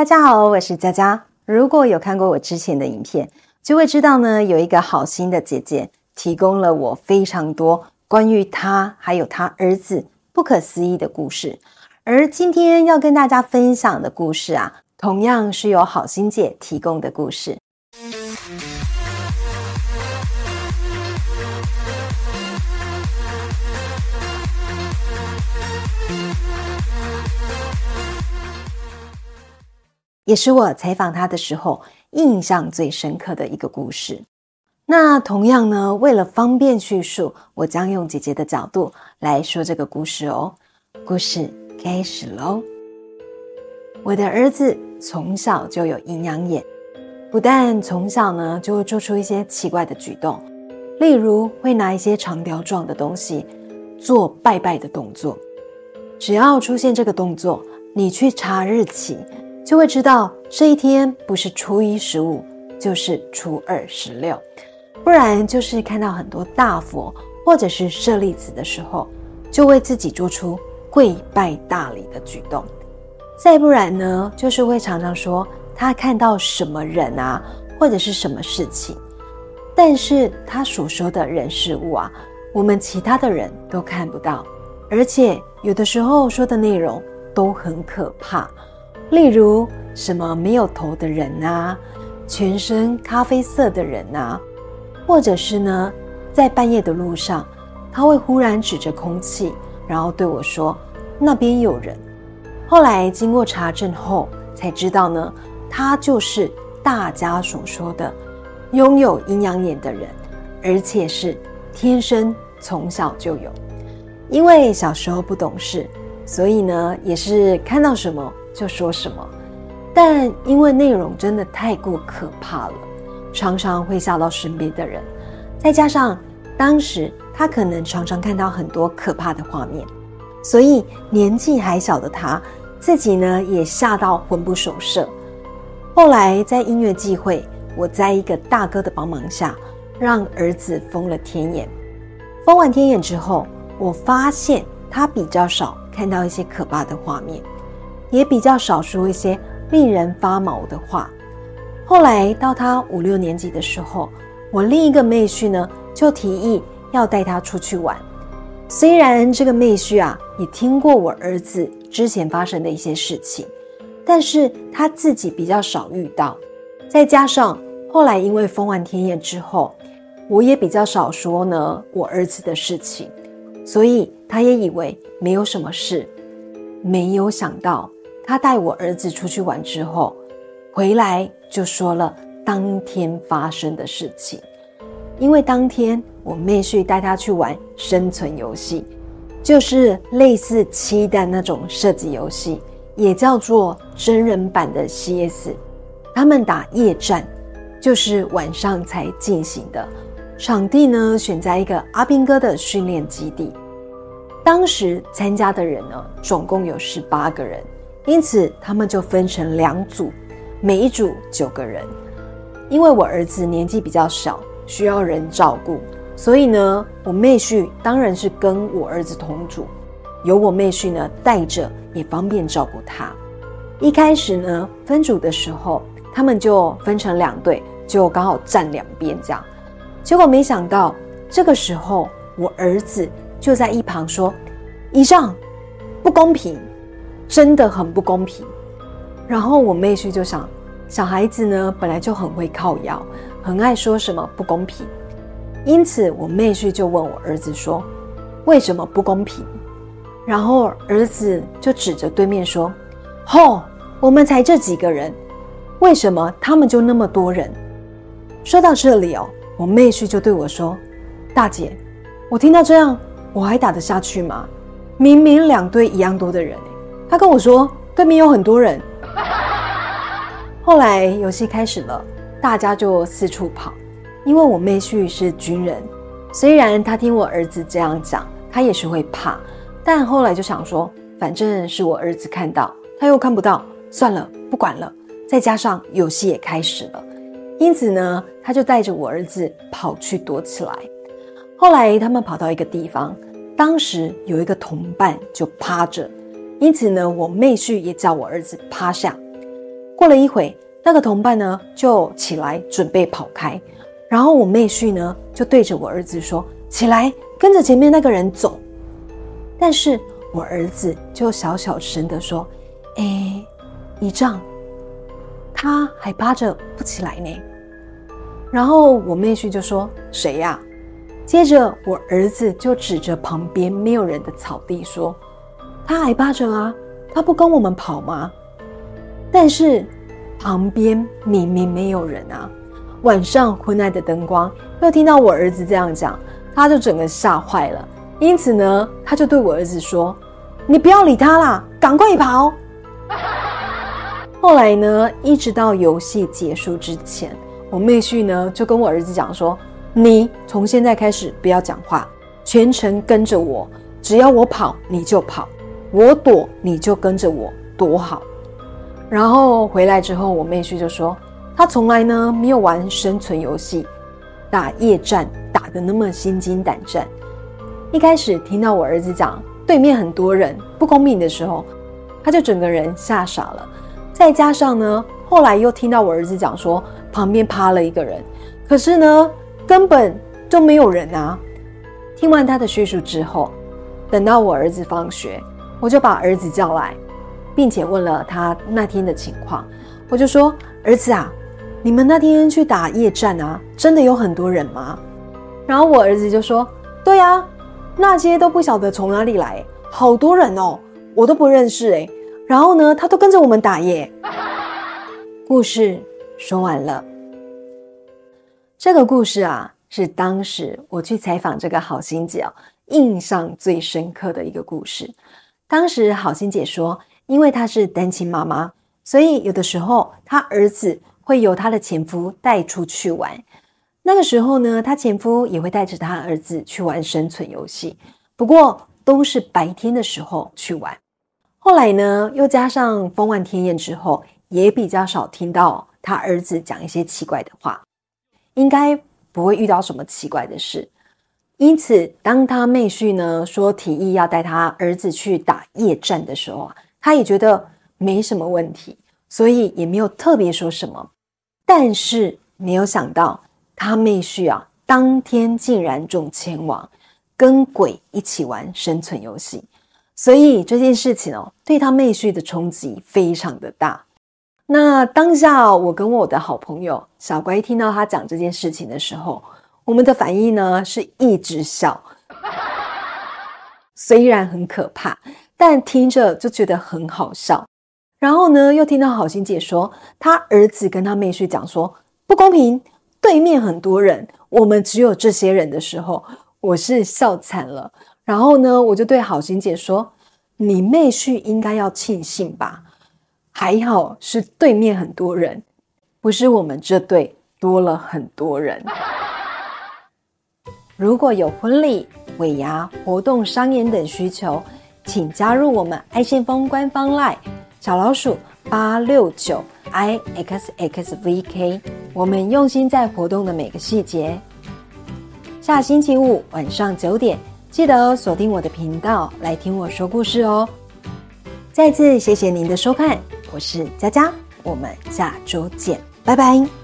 大家好，我是佳佳。如果有看过我之前的影片，就会知道呢，有一个好心的姐姐提供了我非常多关于她还有她儿子不可思议的故事。而今天要跟大家分享的故事啊，同样是由好心姐提供的故事。也是我采访他的时候印象最深刻的一个故事。那同样呢，为了方便叙述，我将用姐姐的角度来说这个故事哦。故事开始喽！我的儿子从小就有阴阳眼，不但从小呢就会做出一些奇怪的举动，例如会拿一些长条状的东西做拜拜的动作。只要出现这个动作，你去查日期。就会知道这一天不是初一十五，就是初二十六，不然就是看到很多大佛或者是舍利子的时候，就为自己做出跪拜大礼的举动。再不然呢，就是会常常说他看到什么人啊，或者是什么事情，但是他所说的人事物啊，我们其他的人都看不到，而且有的时候说的内容都很可怕。例如什么没有头的人啊，全身咖啡色的人啊，或者是呢，在半夜的路上，他会忽然指着空气，然后对我说：“那边有人。”后来经过查证后，才知道呢，他就是大家所说的拥有阴阳眼的人，而且是天生从小就有。因为小时候不懂事，所以呢，也是看到什么。就说什么，但因为内容真的太过可怕了，常常会吓到身边的人。再加上当时他可能常常看到很多可怕的画面，所以年纪还小的他自己呢也吓到魂不守舍。后来在音乐聚会，我在一个大哥的帮忙下，让儿子封了天眼。封完天眼之后，我发现他比较少看到一些可怕的画面。也比较少说一些令人发毛的话。后来到他五六年级的时候，我另一个妹婿呢就提议要带他出去玩。虽然这个妹婿啊也听过我儿子之前发生的一些事情，但是他自己比较少遇到。再加上后来因为封完天眼之后，我也比较少说呢我儿子的事情，所以他也以为没有什么事。没有想到。他带我儿子出去玩之后，回来就说了当天发生的事情。因为当天我妹婿带他去玩生存游戏，就是类似七蛋那种射击游戏，也叫做真人版的 CS。他们打夜战，就是晚上才进行的。场地呢选在一个阿兵哥的训练基地。当时参加的人呢，总共有十八个人。因此，他们就分成两组，每一组九个人。因为我儿子年纪比较小，需要人照顾，所以呢，我妹婿当然是跟我儿子同组，由我妹婿呢带着，也方便照顾他。一开始呢，分组的时候，他们就分成两队，就刚好站两边这样。结果没想到，这个时候我儿子就在一旁说：“以上不公平。”真的很不公平。然后我妹婿就想，小孩子呢本来就很会靠腰，很爱说什么不公平。因此我妹婿就问我儿子说：“为什么不公平？”然后儿子就指着对面说：“吼，我们才这几个人，为什么他们就那么多人？”说到这里哦，我妹婿就对我说：“大姐，我听到这样，我还打得下去吗？明明两队一样多的人。”他跟我说，对面有很多人。后来游戏开始了，大家就四处跑，因为我妹婿是军人，虽然他听我儿子这样讲，他也是会怕，但后来就想说，反正是我儿子看到，他又看不到，算了，不管了。再加上游戏也开始了，因此呢，他就带着我儿子跑去躲起来。后来他们跑到一个地方，当时有一个同伴就趴着。因此呢，我妹婿也叫我儿子趴下。过了一会，那个同伴呢就起来准备跑开，然后我妹婿呢就对着我儿子说：“起来，跟着前面那个人走。”但是我儿子就小小声的说：“哎，姨丈，他还趴着不起来呢。”然后我妹婿就说：“谁呀？”接着我儿子就指着旁边没有人的草地说：“他还趴着啊，他不跟我们跑吗？”但是旁边明明没有人啊，晚上昏暗的灯光，又听到我儿子这样讲，他就整个吓坏了。因此呢，他就对我儿子说：“你不要理他啦，赶快跑！” 后来呢，一直到游戏结束之前。我妹婿呢就跟我儿子讲说：“你从现在开始不要讲话，全程跟着我，只要我跑你就跑，我躲你就跟着我躲好。”然后回来之后，我妹婿就说：“他从来呢没有玩生存游戏，打夜战打得那么心惊胆战。一开始听到我儿子讲对面很多人不公平的时候，他就整个人吓傻了。再加上呢，后来又听到我儿子讲说。”旁边趴了一个人，可是呢，根本就没有人啊！听完他的叙述之后，等到我儿子放学，我就把儿子叫来，并且问了他那天的情况。我就说：“儿子啊，你们那天去打夜战啊，真的有很多人吗？”然后我儿子就说：“对啊，那些都不晓得从哪里来，好多人哦，我都不认识哎。然后呢，他都跟着我们打耶。”故事。说完了，这个故事啊，是当时我去采访这个好心姐哦，印象最深刻的一个故事。当时好心姐说，因为她是单亲妈妈，所以有的时候她儿子会由她的前夫带出去玩。那个时候呢，她前夫也会带着她儿子去玩生存游戏，不过都是白天的时候去玩。后来呢，又加上风万天宴之后，也比较少听到。他儿子讲一些奇怪的话，应该不会遇到什么奇怪的事。因此，当他妹婿呢说提议要带他儿子去打夜战的时候啊，他也觉得没什么问题，所以也没有特别说什么。但是没有想到，他妹婿啊，当天竟然中前往跟鬼一起玩生存游戏，所以这件事情哦，对他妹婿的冲击非常的大。那当下，我跟我的好朋友小乖听到他讲这件事情的时候，我们的反应呢是一直笑。虽然很可怕，但听着就觉得很好笑。然后呢，又听到好心姐说，她儿子跟她妹婿讲说不公平，对面很多人，我们只有这些人的时候，我是笑惨了。然后呢，我就对好心姐说，你妹婿应该要庆幸吧。还好是对面很多人，不是我们这队多了很多人。如果有婚礼、尾牙、活动、商演等需求，请加入我们爱先锋官方 LINE 小老鼠八六九 i x x v k。我们用心在活动的每个细节。下星期五晚上九点，记得锁定我的频道来听我说故事哦。再次谢谢您的收看。我是佳佳，我们下周见，拜拜。